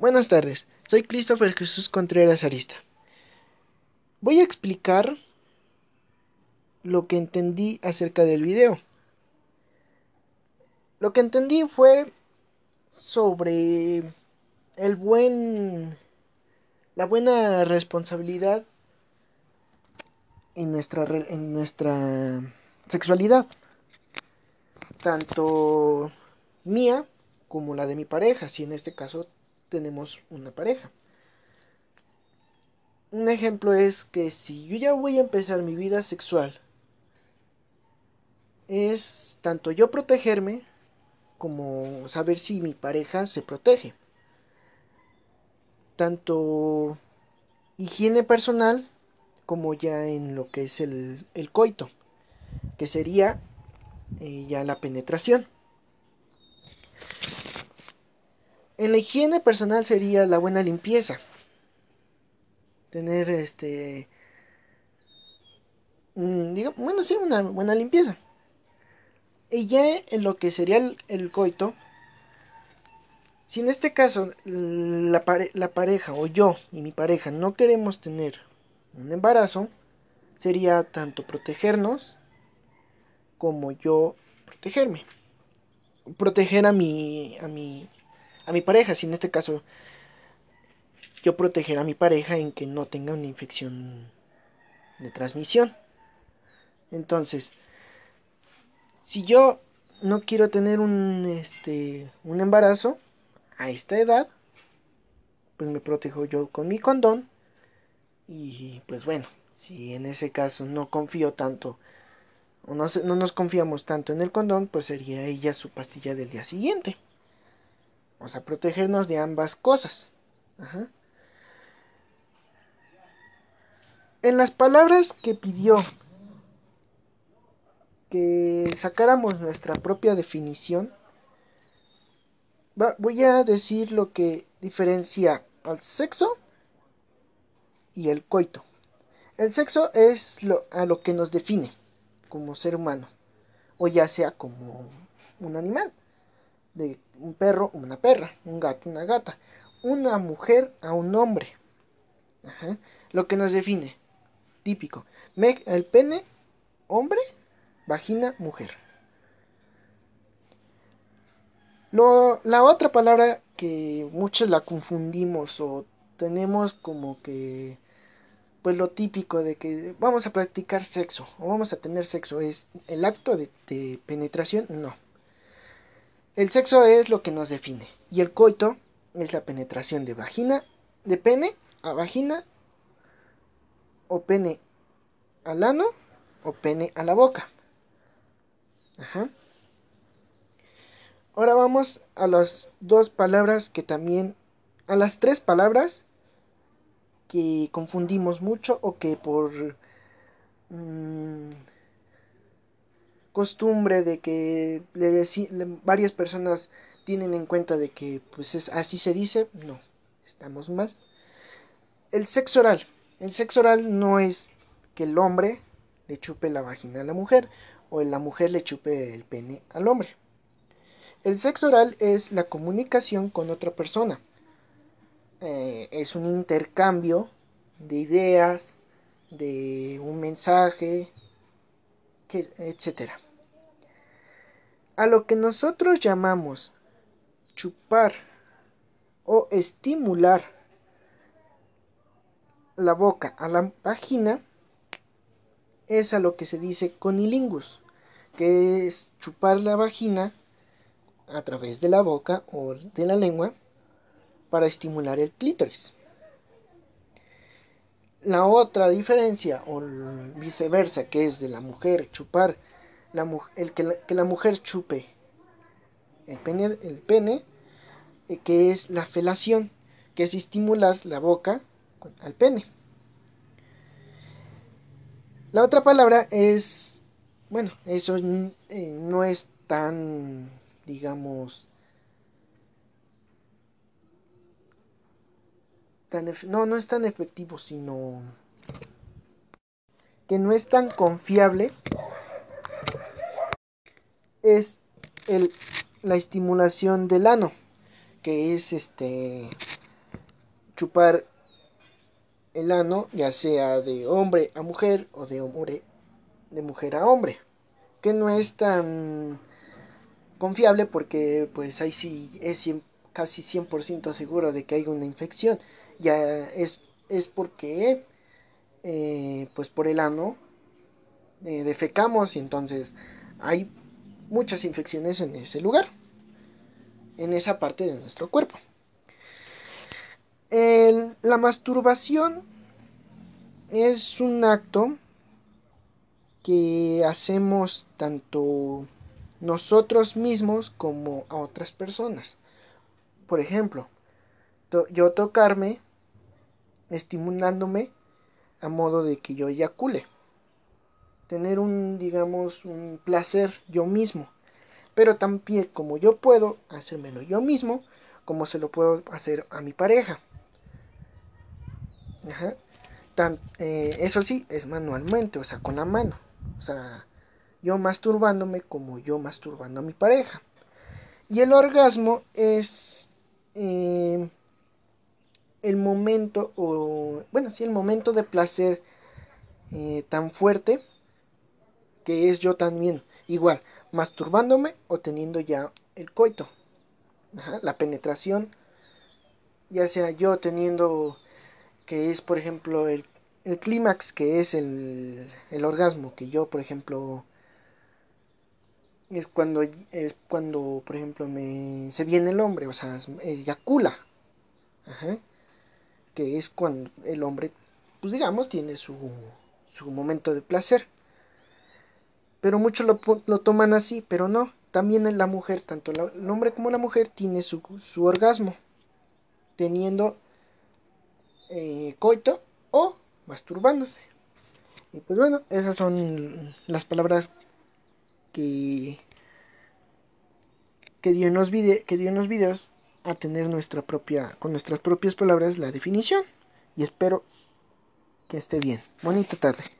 Buenas tardes, soy Christopher Jesús Contreras Arista. Voy a explicar lo que entendí acerca del video. Lo que entendí fue sobre el buen la buena responsabilidad en nuestra en nuestra sexualidad tanto mía como la de mi pareja, si en este caso tenemos una pareja. Un ejemplo es que si yo ya voy a empezar mi vida sexual, es tanto yo protegerme como saber si mi pareja se protege. Tanto higiene personal como ya en lo que es el, coito, que sería eh, ya la penetración. En la higiene personal sería la buena limpieza. Tener este. bueno, sí, una buena limpieza. Y ya en lo que sería el, coito, si en este caso la, la, pareja o yo y mi pareja no queremos tener un embarazo, sería tanto protegernos como yo protegerme. Proteger a mi, a mi, a mi pareja, si en este caso yo proteger a mi pareja en que no tenga una infección de transmisión. Entonces, si yo no quiero tener un, este, un embarazo a esta edad, pues me protejo yo con mi condón. Y pues bueno, si en ese caso no confío tanto o no, no nos confiamos tanto en el condón, pues sería ella su pastilla del día siguiente. O sea, protegernos de ambas cosas. En las palabras que pidió que sacáramos nuestra propia definición, voy a decir lo que diferencia al sexo y el coito. El sexo es a lo que nos define como ser humano, o ya sea como un animal, de un perro, una perra, un gato, una gata, una mujer a un hombre. Lo que nos define, típico, el pene, hombre, vagina, mujer. Lo, la otra palabra que muchos la confundimos o tenemos como que pues lo típico de que vamos a practicar sexo o vamos a tener sexo es el acto de, penetración, no. El sexo es lo que nos define y el coito es la penetración de vagina, de pene a vagina o pene al ano o pene a la boca. Ajá. Ahora vamos a las dos palabras que también, a las tres palabras que confundimos mucho o que por mm, costumbre de que le varias personas tienen en cuenta de que pues es así se dice, no, estamos mal. El sexo oral, el sexo oral no es que el hombre le chupe la vagina a la mujer o la mujer le chupe el pene al hombre. El sexo oral es la comunicación con otra persona eh, es un intercambio de ideas, de un mensaje, etc. A lo que nosotros llamamos chupar o estimular la boca a la vagina es a lo que se dice conilingus, que es chupar la vagina a través de la boca o de la lengua para estimular el clítoris. La otra diferencia, o viceversa, que es de la mujer chupar, la, el que, la, mujer chupe el pene, el pene eh, que es la felación, que es estimular la boca al pene. La otra palabra es, bueno, eso eh, no es tan, digamos, no, no es tan efectivo, sino que no es tan confiable, es el, la estimulación del ano, que es este chupar el ano, ya sea de hombre a mujer o de hombre de mujer a hombre, que no es tan confiable porque pues ahí sí es casi 100% seguro de que hay una infección. Ya es, es porque eh, pues por el ano eh, defecamos y entonces hay muchas infecciones en ese lugar, en esa parte de nuestro cuerpo. la masturbación es un acto que hacemos tanto nosotros mismos como a otras personas. Por ejemplo, yo tocarme estimulándome a modo de que yo eyacule. Tener un, digamos, un placer yo mismo. Pero también como yo puedo hacérmelo yo mismo, como se lo puedo hacer a mi pareja. Eh, eso sí, es manualmente, o sea, con la mano. O sea, yo masturbándome como yo masturbando a mi pareja. Y el orgasmo es eh, el momento, o bueno, sí, el momento de placer eh, tan fuerte que es yo también, igual, masturbándome o teniendo ya el coito. la penetración, ya sea yo teniendo, que es por ejemplo el, el clímax, que es el, el orgasmo, que yo por ejemplo es cuando es cuando por ejemplo me se viene el hombre o sea eyacula Ajá. Que es cuando el hombre pues digamos tiene su, su momento de placer. Pero muchos lo, lo, toman así pero no. También la mujer tanto el hombre como la mujer tiene su, su orgasmo teniendo eh, coito o masturbándose. Y pues bueno esas son las palabras que, que dio en los, que dio en los videos a tener nuestra propia, con nuestras propias palabras la definición. Y espero que esté bien. Bonita tarde.